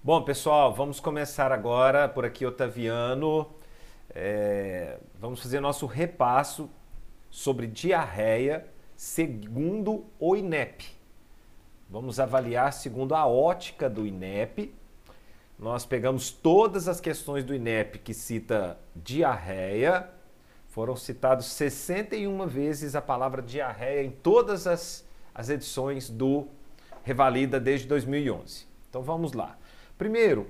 Bom, pessoal, vamos começar agora por aqui, Otaviano. É, vamos fazer nosso repasso sobre diarreia segundo o INEP. Vamos avaliar segundo a ótica do INEP. Nós pegamos todas as questões do INEP que cita diarreia. Foram citados 61 vezes a palavra diarreia em todas as, as edições do Revalida desde 2011. Então vamos lá. Primeiro,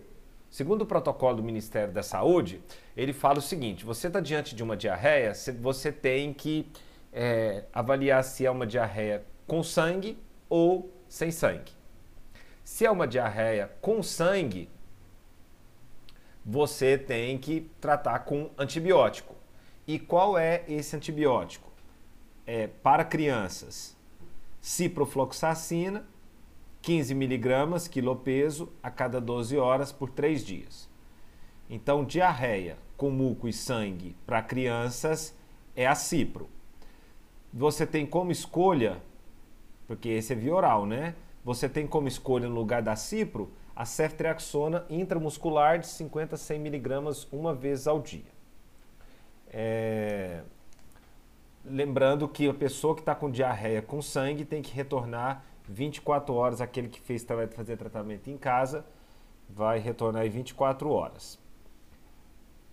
segundo o protocolo do Ministério da Saúde, ele fala o seguinte: você está diante de uma diarreia, você tem que é, avaliar se é uma diarreia com sangue ou sem sangue. Se é uma diarreia com sangue, você tem que tratar com antibiótico. E qual é esse antibiótico? É, para crianças, ciprofloxacina 15 miligramas quilopeso a cada 12 horas por 3 dias. Então, diarreia com muco e sangue para crianças é a cipro. Você tem como escolha, porque esse é via oral, né? Você tem como escolha no lugar da cipro a ceftriaxona intramuscular de 50 a 100 miligramas uma vez ao dia. É... Lembrando que a pessoa que está com diarreia com sangue tem que retornar 24 horas, aquele que fez vai fazer tratamento em casa, vai retornar em 24 horas.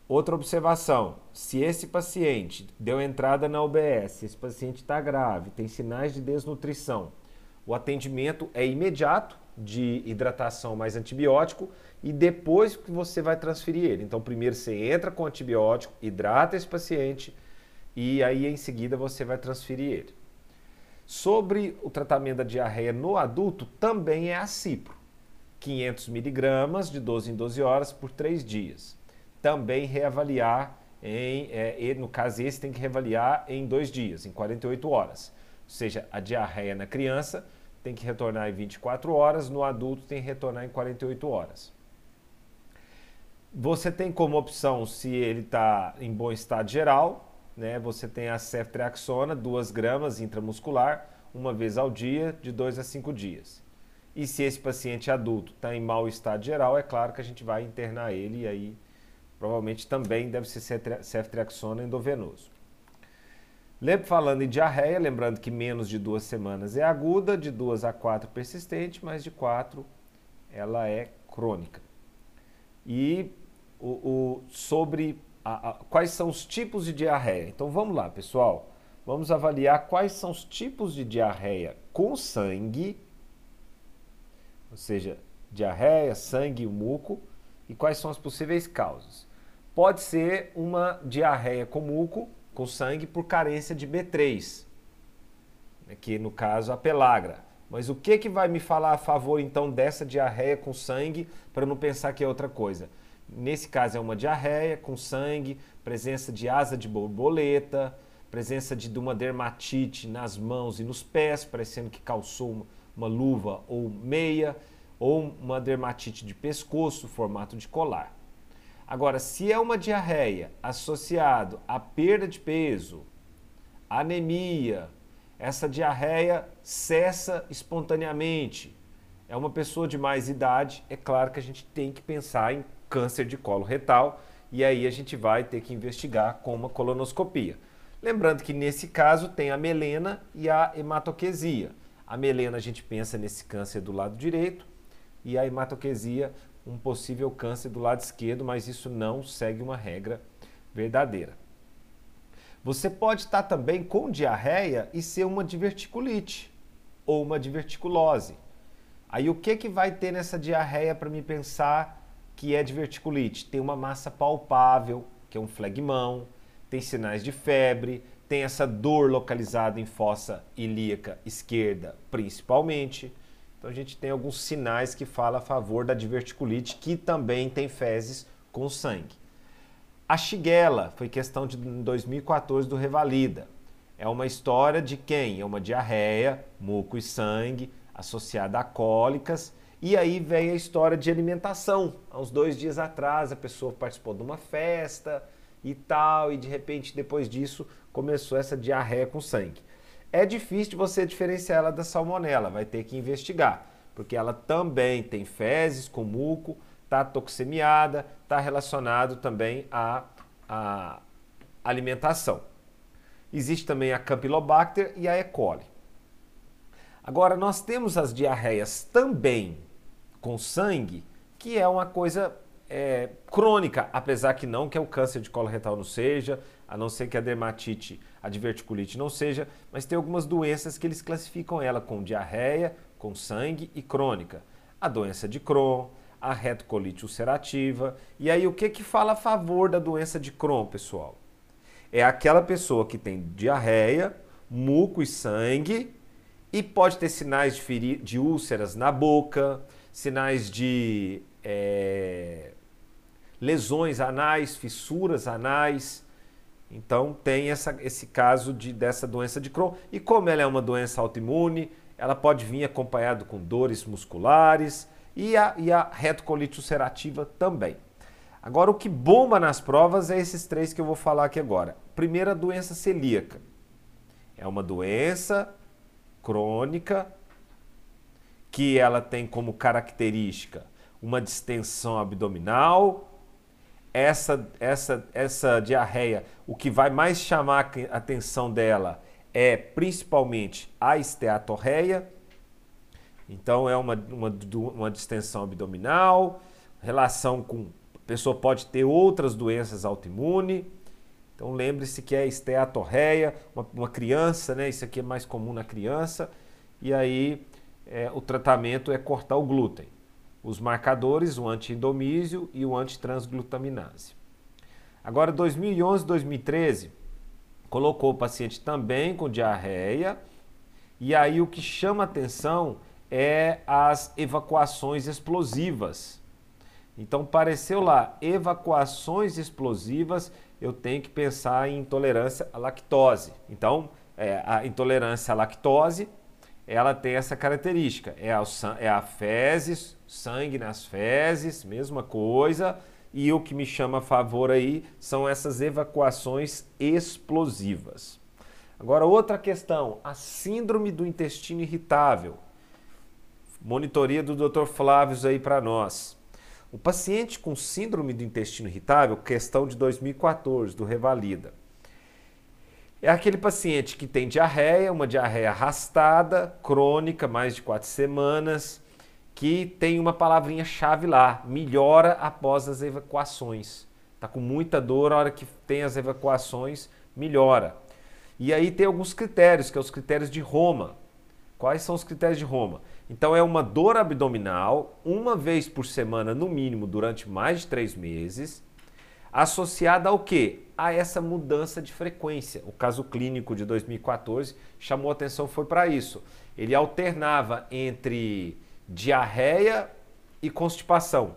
Outra observação: se esse paciente deu entrada na UBS, esse paciente está grave, tem sinais de desnutrição, o atendimento é imediato de hidratação mais antibiótico e depois que você vai transferir ele. Então, primeiro você entra com antibiótico, hidrata esse paciente e aí em seguida você vai transferir ele. Sobre o tratamento da diarreia no adulto, também é a cipro. 500 miligramas de 12 em 12 horas por 3 dias. Também reavaliar em, é, no caso esse tem que reavaliar em dois dias, em 48 horas. Ou seja, a diarreia na criança tem que retornar em 24 horas, no adulto tem que retornar em 48 horas. Você tem como opção, se ele está em bom estado geral, né, você tem a ceftriaxona, 2 gramas intramuscular, uma vez ao dia, de 2 a 5 dias. E se esse paciente adulto está em mau estado geral, é claro que a gente vai internar ele e aí provavelmente também deve ser ceftriaxona endovenoso. Lembra falando em diarreia, lembrando que menos de duas semanas é aguda, de duas a quatro persistente, mas de quatro ela é crônica. E o, o sobre a, a, quais são os tipos de diarreia. Então vamos lá, pessoal. Vamos avaliar quais são os tipos de diarreia com sangue, ou seja, diarreia, sangue e muco, e quais são as possíveis causas. Pode ser uma diarreia com muco, com sangue, por carência de B3, né, que no caso a pelagra. Mas o que, que vai me falar a favor então dessa diarreia com sangue, para não pensar que é outra coisa? Nesse caso é uma diarreia com sangue, presença de asa de borboleta, presença de uma dermatite nas mãos e nos pés, parecendo que calçou uma luva ou meia, ou uma dermatite de pescoço, formato de colar. Agora, se é uma diarreia associado à perda de peso, anemia, essa diarreia cessa espontaneamente, é uma pessoa de mais idade, é claro que a gente tem que pensar em câncer de colo retal e aí a gente vai ter que investigar com uma colonoscopia. Lembrando que nesse caso tem a melena e a hematoquesia. A melena a gente pensa nesse câncer do lado direito e a hematoquesia um possível câncer do lado esquerdo, mas isso não segue uma regra verdadeira. Você pode estar também com diarreia e ser uma diverticulite ou uma diverticulose. Aí o que que vai ter nessa diarreia para me pensar que é diverticulite? Tem uma massa palpável, que é um flegmão, tem sinais de febre, tem essa dor localizada em fossa ilíaca esquerda, principalmente. Então a gente tem alguns sinais que falam a favor da diverticulite, que também tem fezes com sangue. A Shigella foi questão de 2014 do Revalida. É uma história de quem? É uma diarreia, muco e sangue associada a cólicas e aí vem a história de alimentação. Há uns dois dias atrás, a pessoa participou de uma festa e tal, e de repente, depois disso, começou essa diarreia com sangue. É difícil de você diferenciar ela da salmonela, vai ter que investigar. porque ela também tem fezes com muco, está toxemiada, está relacionado também à, à alimentação. Existe também a Campylobacter e a E. coli. Agora, nós temos as diarreias também com sangue, que é uma coisa é, crônica, apesar que não que é o câncer de colo retal não seja, a não ser que a dermatite, a diverticulite não seja, mas tem algumas doenças que eles classificam ela com diarreia, com sangue e crônica. A doença de Crohn, a retocolite ulcerativa. E aí o que que fala a favor da doença de Crohn, pessoal? É aquela pessoa que tem diarreia, muco e sangue e pode ter sinais de, de úlceras na boca, sinais de é, lesões anais, fissuras anais. Então tem essa, esse caso de, dessa doença de Crohn. E como ela é uma doença autoimune, ela pode vir acompanhado com dores musculares e a, e a retocolite ulcerativa também. Agora, o que bomba nas provas é esses três que eu vou falar aqui agora. Primeiro, a doença celíaca. É uma doença crônica que ela tem como característica uma distensão abdominal. Essa, essa, essa diarreia, o que vai mais chamar a atenção dela é principalmente a esteatorreia. Então é uma, uma, uma distensão abdominal, relação com. A pessoa pode ter outras doenças autoimunes. Então lembre-se que é esteatorreia, uma, uma, criança, né? Isso aqui é mais comum na criança. E aí é, o tratamento é cortar o glúten os marcadores, o anti-indomísio e o antitransglutaminase. Agora, 2011 2013, colocou o paciente também com diarreia, e aí o que chama atenção é as evacuações explosivas. Então, pareceu lá, evacuações explosivas, eu tenho que pensar em intolerância à lactose. Então, é, a intolerância à lactose ela tem essa característica. É a, é a fezes, sangue nas fezes, mesma coisa. E o que me chama a favor aí são essas evacuações explosivas. Agora, outra questão, a síndrome do intestino irritável. Monitoria do Dr. Flávio aí para nós. O paciente com síndrome do intestino irritável, questão de 2014, do Revalida é aquele paciente que tem diarreia, uma diarreia arrastada, crônica, mais de quatro semanas, que tem uma palavrinha-chave lá, melhora após as evacuações. Está com muita dor, a hora que tem as evacuações, melhora. E aí tem alguns critérios, que são é os critérios de Roma. Quais são os critérios de Roma? Então é uma dor abdominal, uma vez por semana no mínimo, durante mais de três meses, associada ao quê? A essa mudança de frequência. O caso clínico de 2014 chamou atenção foi para isso. Ele alternava entre diarreia e constipação.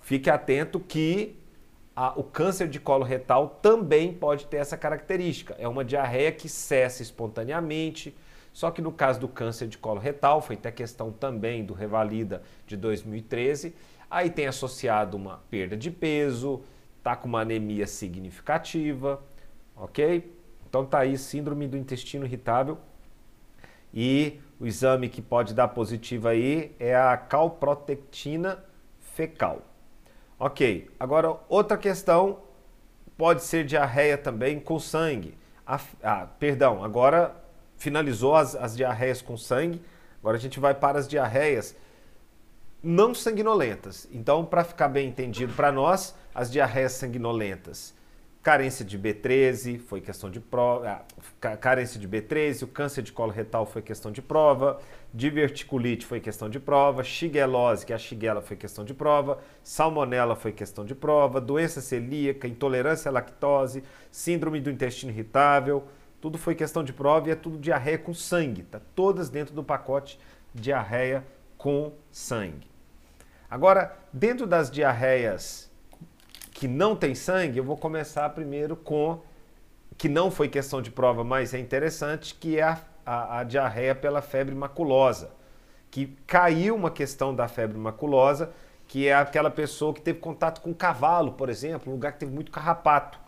Fique atento que a, o câncer de colo retal também pode ter essa característica. É uma diarreia que cessa espontaneamente. Só que no caso do câncer de colo retal, foi até questão também do Revalida de 2013, aí tem associado uma perda de peso, está com uma anemia significativa, ok? Então tá aí síndrome do intestino irritável e o exame que pode dar positivo aí é a calprotectina fecal. Ok, agora outra questão pode ser diarreia também com sangue. Ah, perdão, agora finalizou as, as diarreias com sangue, agora a gente vai para as diarreias não sanguinolentas. Então, para ficar bem entendido para nós, as diarreias sanguinolentas, carência de B13 foi questão de prova, ah, carência de B13, o câncer de colo retal foi questão de prova, diverticulite foi questão de prova, shigellose, que é a shigella foi questão de prova, salmonela foi questão de prova, doença celíaca, intolerância à lactose, síndrome do intestino irritável, tudo foi questão de prova e é tudo diarreia com sangue, tá todas dentro do pacote diarreia com sangue. Agora, dentro das diarreias que não tem sangue, eu vou começar primeiro com que não foi questão de prova, mas é interessante, que é a, a, a diarreia pela febre maculosa, que caiu uma questão da febre maculosa, que é aquela pessoa que teve contato com cavalo, por exemplo, um lugar que teve muito carrapato.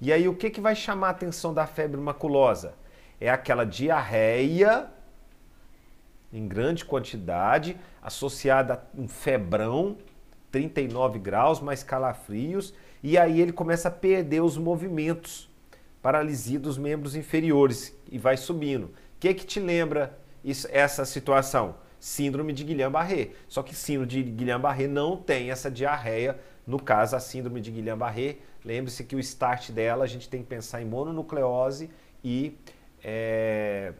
E aí o que, que vai chamar a atenção da febre maculosa? É aquela diarreia em grande quantidade, associada a um febrão, 39 graus, mais calafrios, e aí ele começa a perder os movimentos, paralisia dos membros inferiores e vai subindo. O que que te lembra isso, essa situação? Síndrome de Guillain-Barré. Só que síndrome de Guillain-Barré não tem essa diarreia, no caso a síndrome de Guillain-Barré. Lembre-se que o start dela a gente tem que pensar em mononucleose e é,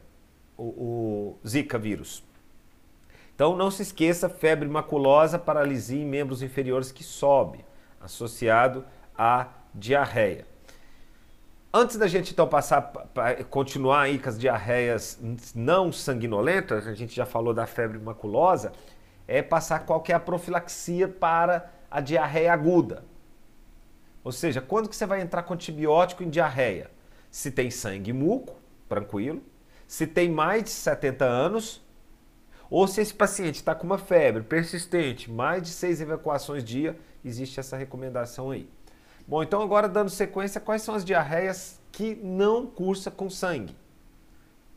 o, o Zika vírus. Então não se esqueça, febre maculosa, paralisia em membros inferiores que sobe, associado à diarreia. Antes da gente então passar continuar aí com as diarreias não sanguinolentas, a gente já falou da febre maculosa, é passar qual é a profilaxia para a diarreia aguda. Ou seja, quando que você vai entrar com antibiótico em diarreia? Se tem sangue e muco, tranquilo. Se tem mais de 70 anos, ou se esse paciente está com uma febre persistente, mais de seis evacuações dia, existe essa recomendação aí. Bom, então agora dando sequência, quais são as diarreias que não cursa com sangue?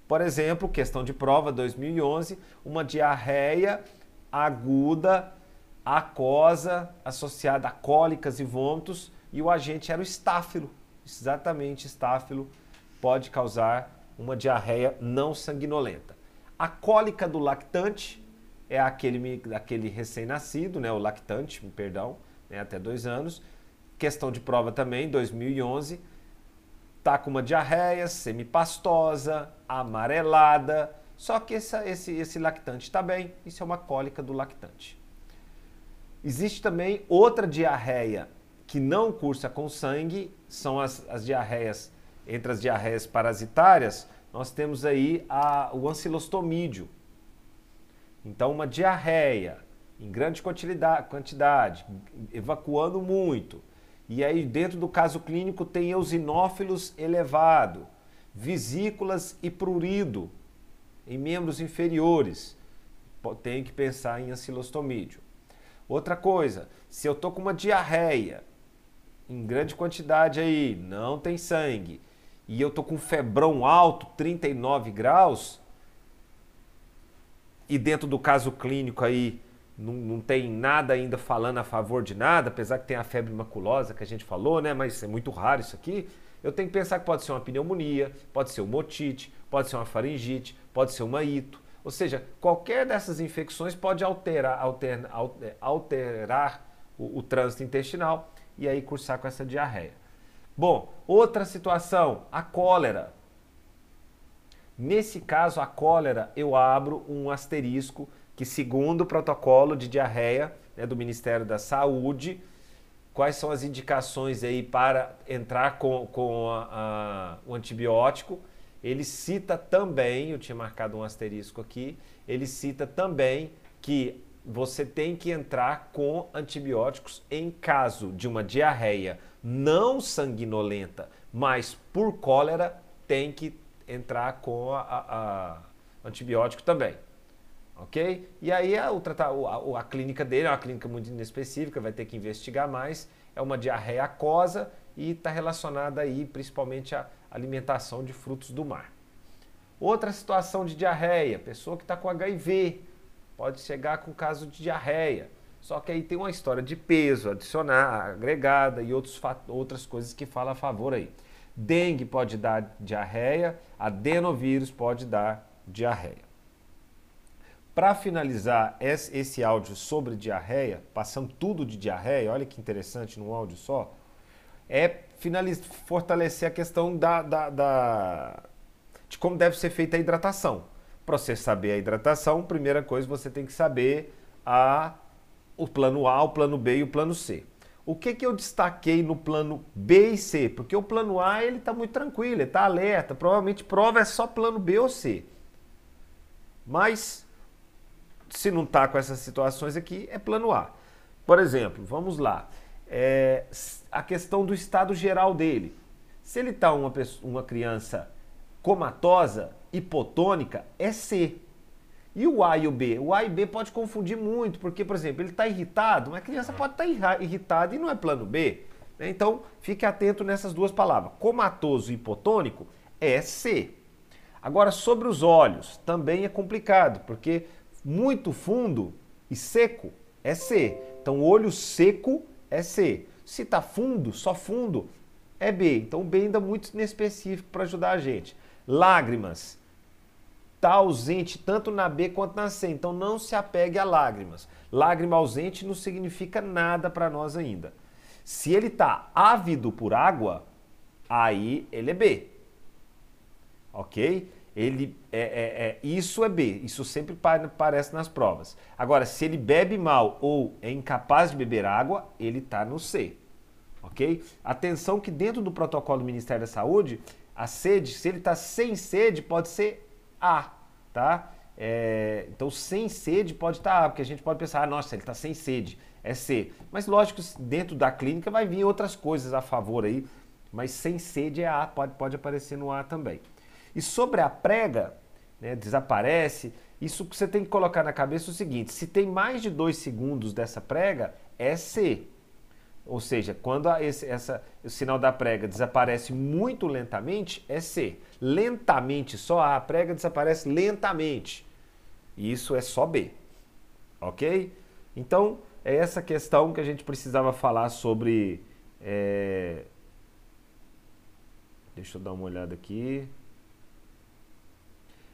Por exemplo, questão de prova 2011, uma diarreia aguda, aquosa, associada a cólicas e vômitos, e o agente era o estáfilo. Exatamente, estáfilo pode causar uma diarreia não sanguinolenta. A cólica do lactante é aquele, aquele recém-nascido, né, o lactante, perdão, né, até dois anos. Questão de prova também, 2011. Tá com uma diarreia semipastosa, amarelada, só que essa, esse, esse lactante está bem, isso é uma cólica do lactante. Existe também outra diarreia que não cursa com sangue, são as, as diarreias, entre as diarreias parasitárias, nós temos aí a, o ancilostomídio. Então, uma diarreia em grande quantidade, evacuando muito. E aí, dentro do caso clínico, tem eosinófilos elevado, vesículas e prurido em membros inferiores. Tem que pensar em ancilostomídio. Outra coisa, se eu tô com uma diarreia em grande quantidade aí, não tem sangue, e eu tô com febrão alto, 39 graus, e dentro do caso clínico aí não, não, tem nada ainda falando a favor de nada, apesar que tem a febre maculosa que a gente falou, né? Mas é muito raro isso aqui. Eu tenho que pensar que pode ser uma pneumonia, pode ser uma otite, pode ser uma faringite, pode ser uma ito. Ou seja, qualquer dessas infecções pode alterar, alterar, alterar o, o trânsito intestinal e aí cursar com essa diarreia. Bom, outra situação, a cólera. Nesse caso, a cólera, eu abro um asterisco que, segundo o protocolo de diarreia né, do Ministério da Saúde, quais são as indicações aí para entrar com, com a, a, o antibiótico? Ele cita também, eu tinha marcado um asterisco aqui, ele cita também que você tem que entrar com antibióticos em caso de uma diarreia não sanguinolenta, mas por cólera, tem que entrar com a, a, a antibiótico também. Ok? E aí a, o, a, a, clínica dele é uma clínica muito inespecífica, vai ter que investigar mais. É uma diarreia aquosa e está relacionada aí principalmente à alimentação de frutos do mar. Outra situação de diarreia, pessoa que está com HIV, pode chegar com caso de diarreia. Só que aí tem uma história de peso, adicionar, agregada e outros, outras coisas que falam a favor aí. Dengue pode dar diarreia, adenovírus pode dar diarreia. Para finalizar esse áudio sobre diarreia, passando tudo de diarreia, olha que interessante num áudio só, é fortalecer a questão da, da, da, de como deve ser feita a hidratação. Para você saber a hidratação, primeira coisa você tem que saber a, o plano A, o plano B e o plano C. O que, que eu destaquei no plano B e C? Porque o plano A ele está muito tranquilo, ele está alerta. Provavelmente prova é só plano B ou C. Mas se não está com essas situações aqui, é plano A. Por exemplo, vamos lá. É, a questão do estado geral dele. Se ele está uma, uma criança comatosa, hipotônica, é C. E o A e o B? O A e B pode confundir muito, porque, por exemplo, ele está irritado, uma criança pode estar tá irritada e não é plano B. Né? Então, fique atento nessas duas palavras. Comatoso e hipotônico é C. Agora, sobre os olhos, também é complicado, porque muito fundo e seco é C. Então, olho seco é C. Se está fundo, só fundo, é B. Então, B ainda é muito inespecífico para ajudar a gente. Lágrimas. Está ausente tanto na B quanto na C. Então, não se apegue a lágrimas. Lágrima ausente não significa nada para nós ainda. Se ele está ávido por água, aí ele é B. Ok? Ele é, é, é, isso é B, isso sempre aparece nas provas. Agora, se ele bebe mal ou é incapaz de beber água, ele está no C. Ok? Atenção que dentro do protocolo do Ministério da Saúde, a sede, se ele está sem sede, pode ser A, tá? É, então, sem sede pode estar tá A, porque a gente pode pensar, ah, nossa, ele está sem sede, é C. Mas lógico, dentro da clínica vai vir outras coisas a favor aí, mas sem sede é A, pode, pode aparecer no A também. E sobre a prega, né, desaparece, isso que você tem que colocar na cabeça é o seguinte: se tem mais de dois segundos dessa prega, é C. Ou seja, quando esse, essa, o sinal da prega desaparece muito lentamente, é C. Lentamente, só A, a prega desaparece lentamente. E isso é só B. Ok? Então, é essa questão que a gente precisava falar sobre. É... Deixa eu dar uma olhada aqui.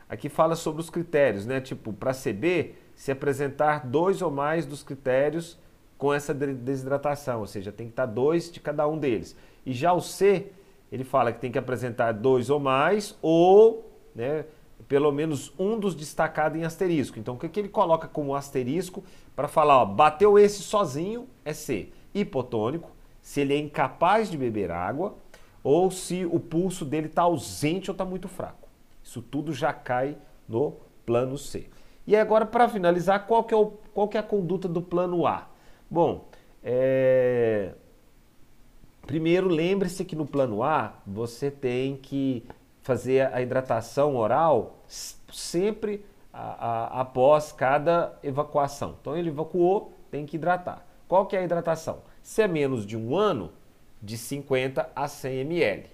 Aqui fala sobre os critérios, né? Tipo, para CB, se apresentar dois ou mais dos critérios com essa desidratação, ou seja, tem que estar dois de cada um deles. E já o C, ele fala que tem que apresentar dois ou mais, ou né, pelo menos um dos destacados em asterisco. Então, o que, que ele coloca como asterisco para falar, ó, bateu esse sozinho, é C. Hipotônico, se ele é incapaz de beber água, ou se o pulso dele está ausente ou está muito fraco. Isso tudo já cai no plano C. E agora, para finalizar, qual que, é o, qual que é a conduta do plano A? Bom, é... primeiro lembre-se que no plano A você tem que fazer a hidratação oral sempre a, a, após cada evacuação. Então ele evacuou, tem que hidratar. Qual que é a hidratação? Se é menos de um ano, de 50 a 100 ml.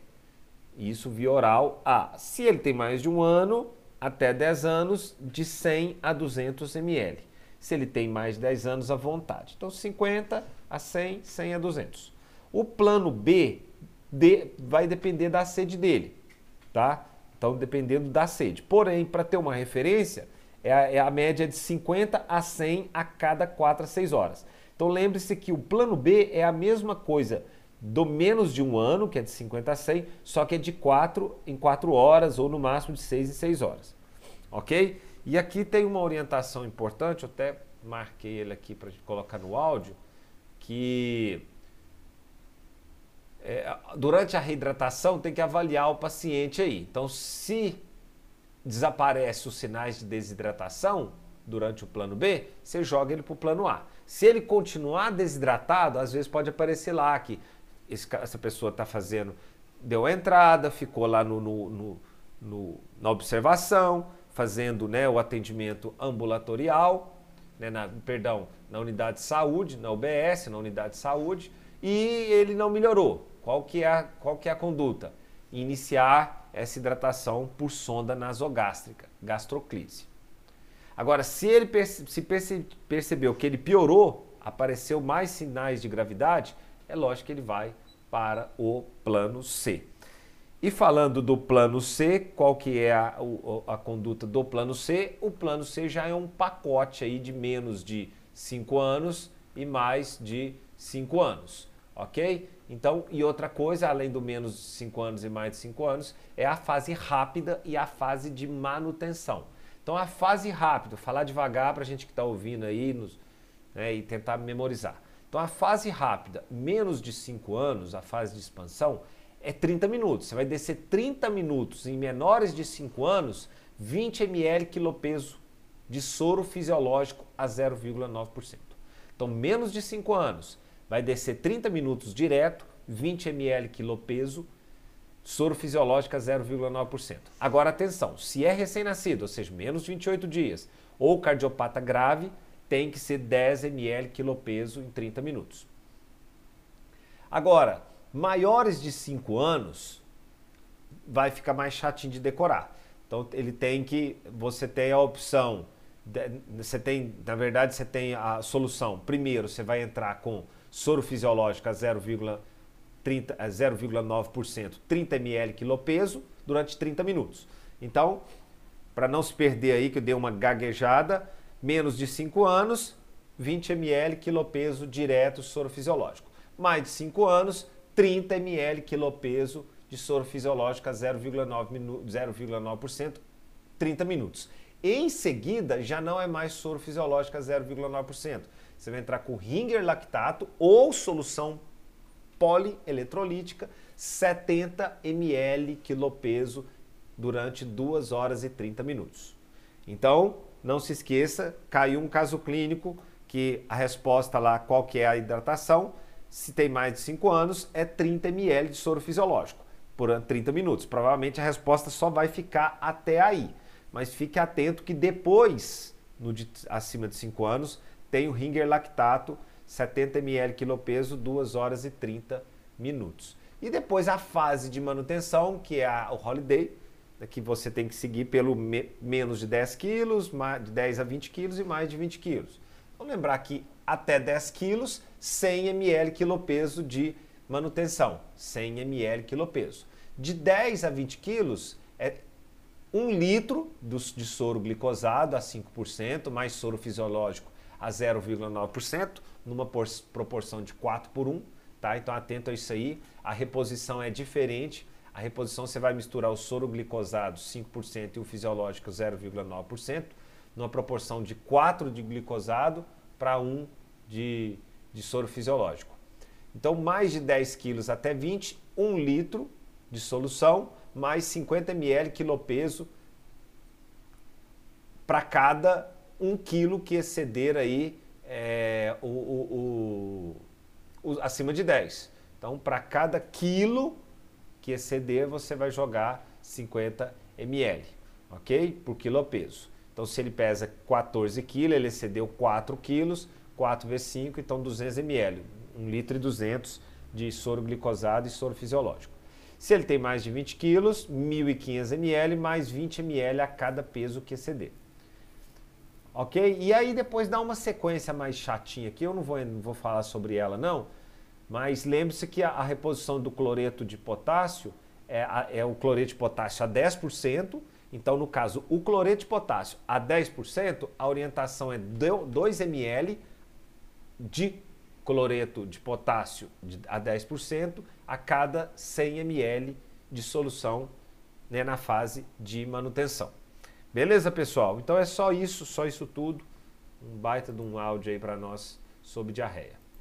Isso via oral A. Se ele tem mais de um ano, até 10 anos, de 100 a 200 ml. Se ele tem mais de 10 anos, à vontade. Então, 50 a 100, 100 a 200. O plano B de, vai depender da sede dele, tá? Então, dependendo da sede. Porém, para ter uma referência, é a, é a, média de 50 a 100 a cada 4 a 6 horas. Então, lembre-se que o plano B é a mesma coisa do menos de um ano, que é de 50 a 100, só que é de 4 em 4 horas ou no máximo de 6 em 6 horas. Ok? E aqui tem uma orientação importante, eu até marquei ele aqui para colocar no áudio, que é, durante a reidratação tem que avaliar o paciente aí. Então, se desaparece os sinais de desidratação durante o plano B, você joga ele para o plano A. Se ele continuar desidratado, às vezes pode aparecer lá que essa pessoa está fazendo, deu entrada, ficou lá no, no, no, na observação, fazendo né, o atendimento ambulatorial, né, na, perdão, na unidade de saúde, na UBS, na unidade de saúde, e ele não melhorou. Qual que é a, qual que é a conduta? Iniciar essa hidratação por sonda nasogástrica, gastroclise. Agora, se ele perce, se perce, percebeu que ele piorou, apareceu mais sinais de gravidade, é lógico que ele vai para o plano C. E falando do plano C, qual que é a, a, a, conduta do plano C? O plano C já é um pacote aí de menos de 5 anos e mais de 5 anos, ok? Então, e outra coisa, além do menos de 5 anos e mais de 5 anos, é a fase rápida e a fase de manutenção. Então, a fase rápida, falar devagar para a gente que está ouvindo aí nos, né, e tentar memorizar. Então a fase rápida, menos de 5 anos, a fase de expansão, é 30 minutos. Você vai descer 30 minutos em menores de 5 anos, 20 ml quilopeso de soro fisiológico a 0,9%. Então, menos de 5 anos, vai descer 30 minutos direto, 20 ml quilopeso, soro fisiológico a 0,9%. Agora, atenção, se é recém-nascido, ou seja, menos de 28 dias, ou cardiopata grave, tem que ser 10 ml quilopeso em 30 minutos. Agora, maiores de 5 anos vai ficar mais chatinho de decorar. Então ele tem que, você tem a opção, você tem, na verdade, você tem a solução. Primeiro, você vai entrar com soro fisiológico a 0,9%, 30 ml quilopeso durante 30 minutos. Então, para não se perder aí, que eu dei uma gaguejada, menos de 5 anos, 20 ml quilopeso direto soro fisiológico. Mais de 5 anos, 30 ml quilopeso de soro fisiológico a 0,9%, 30 minutos. Em seguida, já não é mais soro fisiológico a 0,9%. Você vai entrar com ringer lactato ou solução polieletrolítica, 70 ml quilopeso durante 2 horas e 30 minutos. Então, não se esqueça, caiu um caso clínico que a resposta lá, qual que é a hidratação, se tem mais de 5 anos, é 30 ml de soro fisiológico por 30 minutos. Provavelmente a resposta só vai ficar até aí. Mas fique atento que depois, no de, acima de 5 anos, tem o ringer lactato, 70 ml quilopeso, 2 horas e 30 minutos. E depois a fase de manutenção, que é a, o holiday, que você tem que seguir pelo me, menos de 10 quilos, de 10 a 20 quilos e mais de 20 quilos. Vamos lembrar que até 10 quilos, 100 ml quilopeso de manutenção, 100 ml quilopeso. De 10 a 20 quilos é 1 litro de soro glicosado a 5%, mais soro fisiológico a 0,9%, numa proporção de 4 por 1, tá? Então atento a isso aí. A reposição é diferente a reposição você vai misturar o soro glicosado 5% e o fisiológico 0,9%, numa proporção de 4 de glicosado para 1 de, de soro fisiológico. Então, mais de 10 quilos até 20, 1 litro de solução, mais 50 ml quilopeso para cada 1 quilo que exceder aí é, o, o, o, o, acima de 10. Então, para cada quilo que exceder, você vai jogar 50 ml, ok? Por quilo peso. Então, se ele pesa 14 kg, ele excedeu 4 kg, 4 vezes 5, então 200 ml, 1 litro e 200 de soro glicosado e soro fisiológico. Se ele tem mais de 20 kg, 1.500 ml mais 20 ml a cada peso que exceder. Ok? E aí depois dá uma sequência mais chatinha aqui, eu não vou, não vou falar sobre ela não, mas lembre-se que a, a, reposição do cloreto de potássio é, a, é, o cloreto de potássio a 10%. Então, no caso, o cloreto de potássio a 10%, a orientação é 2 ml de cloreto de potássio a 10% a cada 100 ml de solução né, na fase de manutenção. Beleza, pessoal? Então é só isso, só isso tudo. Um baita de um áudio aí para nós sobre diarreia.